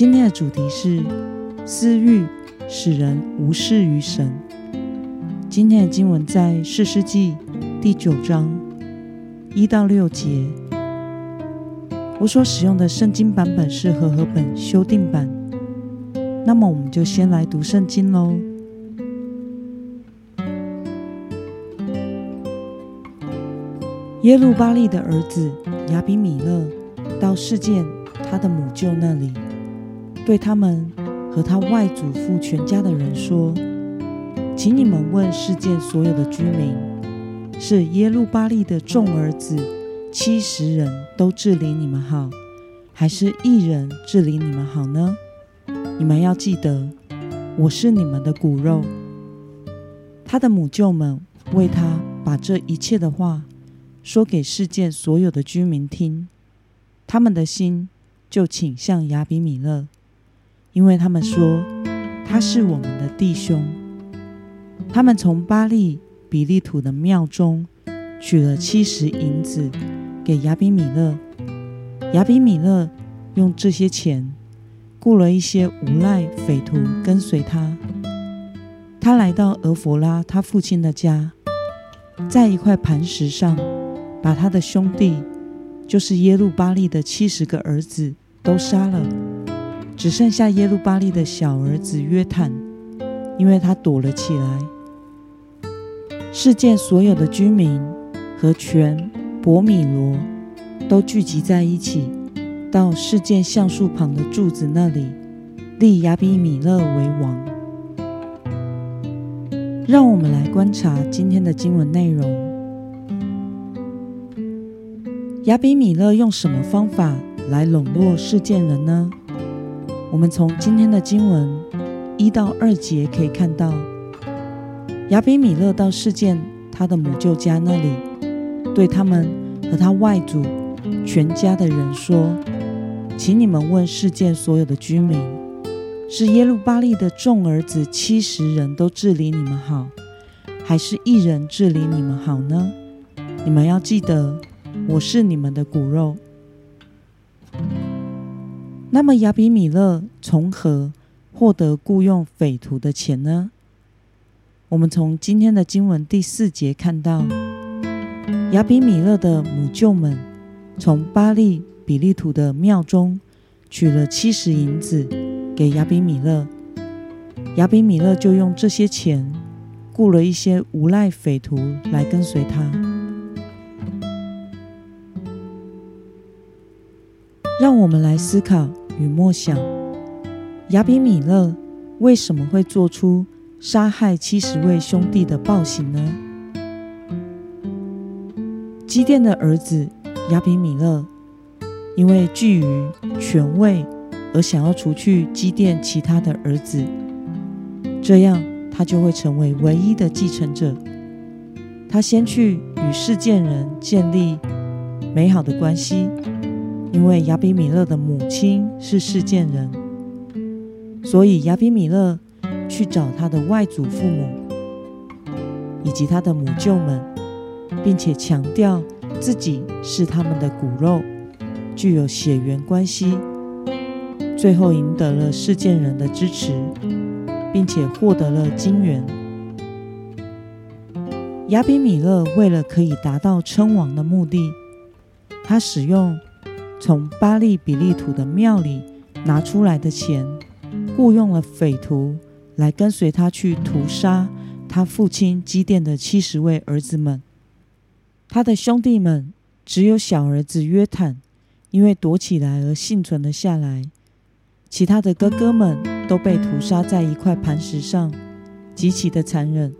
今天的主题是私欲使人无视于神。今天的经文在四世纪第九章一到六节。我所使用的圣经版本是和合本修订版。那么，我们就先来读圣经喽。耶路巴利的儿子亚比米勒到事件他的母舅那里。对他们和他外祖父全家的人说：“请你们问世界所有的居民，是耶路巴利的众儿子七十人都治理你们好，还是一人治理你们好呢？你们要记得，我是你们的骨肉。”他的母舅们为他把这一切的话说给世界所有的居民听，他们的心就倾向亚比米勒。因为他们说他是我们的弟兄，他们从巴利比利土的庙中取了七十银子给亚比米勒，亚比米勒用这些钱雇了一些无赖匪徒跟随他。他来到俄弗拉他父亲的家，在一块磐石上把他的兄弟，就是耶路巴利的七十个儿子都杀了。只剩下耶路巴利的小儿子约坦，因为他躲了起来。世界所有的居民和全伯米罗都聚集在一起，到世界橡树旁的柱子那里，立亚比米勒为王。让我们来观察今天的经文内容：亚比米勒用什么方法来笼络世件人呢？我们从今天的经文一到二节可以看到，亚比米勒到事件他的母舅家那里，对他们和他外祖全家的人说：“请你们问事件所有的居民，是耶路巴利的众儿子七十人都治理你们好，还是一人治理你们好呢？你们要记得，我是你们的骨肉。”那么亚比米勒从何获得雇佣匪徒的钱呢？我们从今天的经文第四节看到，亚比米勒的母舅们从巴利比利土的庙中取了七十银子给亚比米勒，亚比米勒就用这些钱雇了一些无赖匪徒来跟随他。让我们来思考。与默想，亚比米勒为什么会做出杀害七十位兄弟的暴行呢？基甸的儿子亚比米勒因为觊觎权位而想要除去基甸其他的儿子，这样他就会成为唯一的继承者。他先去与世件人建立美好的关系。因为亚比米勒的母亲是世件人，所以亚比米勒去找他的外祖父母以及他的母舅们，并且强调自己是他们的骨肉，具有血缘关系。最后赢得了世件人的支持，并且获得了金元。亚比米勒为了可以达到称王的目的，他使用。从巴利比利土的庙里拿出来的钱，雇佣了匪徒来跟随他去屠杀他父亲基甸的七十位儿子们。他的兄弟们只有小儿子约坦，因为躲起来而幸存了下来。其他的哥哥们都被屠杀在一块磐石上，极其的残忍。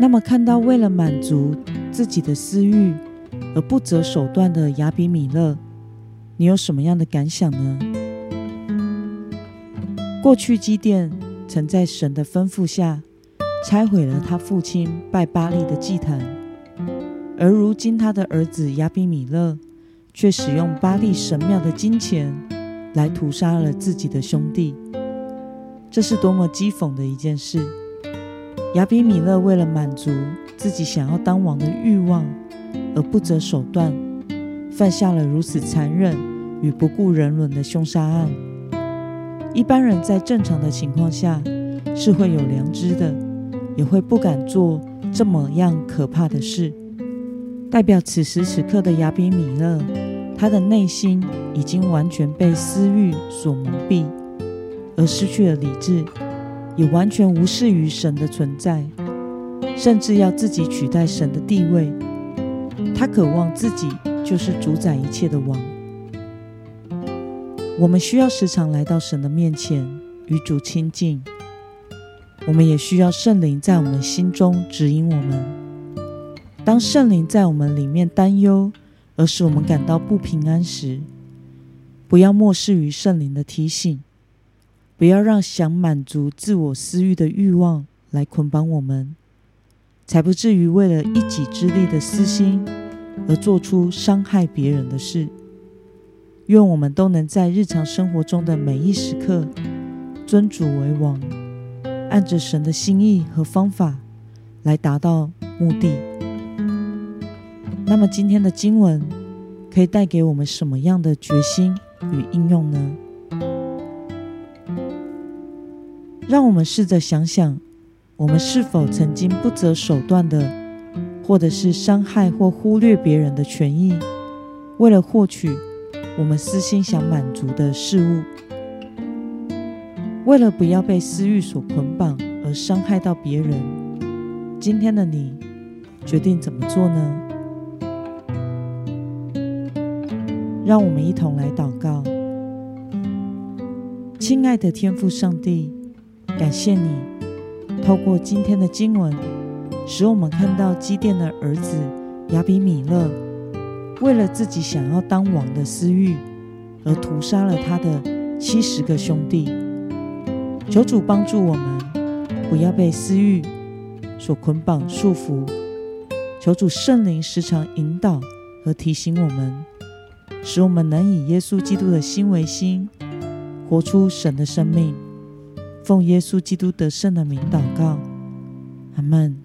那么，看到为了满足自己的私欲。而不择手段的亚比米勒，你有什么样的感想呢？过去基甸曾在神的吩咐下拆毁了他父亲拜巴利的祭坛，而如今他的儿子亚比米勒却使用巴利神庙的金钱来屠杀了自己的兄弟。这是多么讥讽的一件事！亚比米勒为了满足自己想要当王的欲望，而不择手段，犯下了如此残忍与不顾人伦的凶杀案。一般人在正常的情况下是会有良知的，也会不敢做这么样可怕的事。代表此时此刻的亚比米勒，他的内心已经完全被私欲所蒙蔽。而失去了理智，也完全无视于神的存在，甚至要自己取代神的地位。他渴望自己就是主宰一切的王。我们需要时常来到神的面前与主亲近。我们也需要圣灵在我们心中指引我们。当圣灵在我们里面担忧，而使我们感到不平安时，不要漠视于圣灵的提醒。不要让想满足自我私欲的欲望来捆绑我们，才不至于为了一己之力的私心而做出伤害别人的事。愿我们都能在日常生活中的每一时刻尊主为王，按着神的心意和方法来达到目的。那么，今天的经文可以带给我们什么样的决心与应用呢？让我们试着想想，我们是否曾经不择手段的，或者是伤害或忽略别人的权益，为了获取我们私心想满足的事物，为了不要被私欲所捆绑而伤害到别人。今天的你决定怎么做呢？让我们一同来祷告，亲爱的天父上帝。感谢你透过今天的经文，使我们看到基甸的儿子亚比米勒为了自己想要当王的私欲，而屠杀了他的七十个兄弟。求主帮助我们，不要被私欲所捆绑束缚。求主圣灵时常引导和提醒我们，使我们能以耶稣基督的心为心，活出神的生命。奉耶稣基督得胜的名祷告，阿门。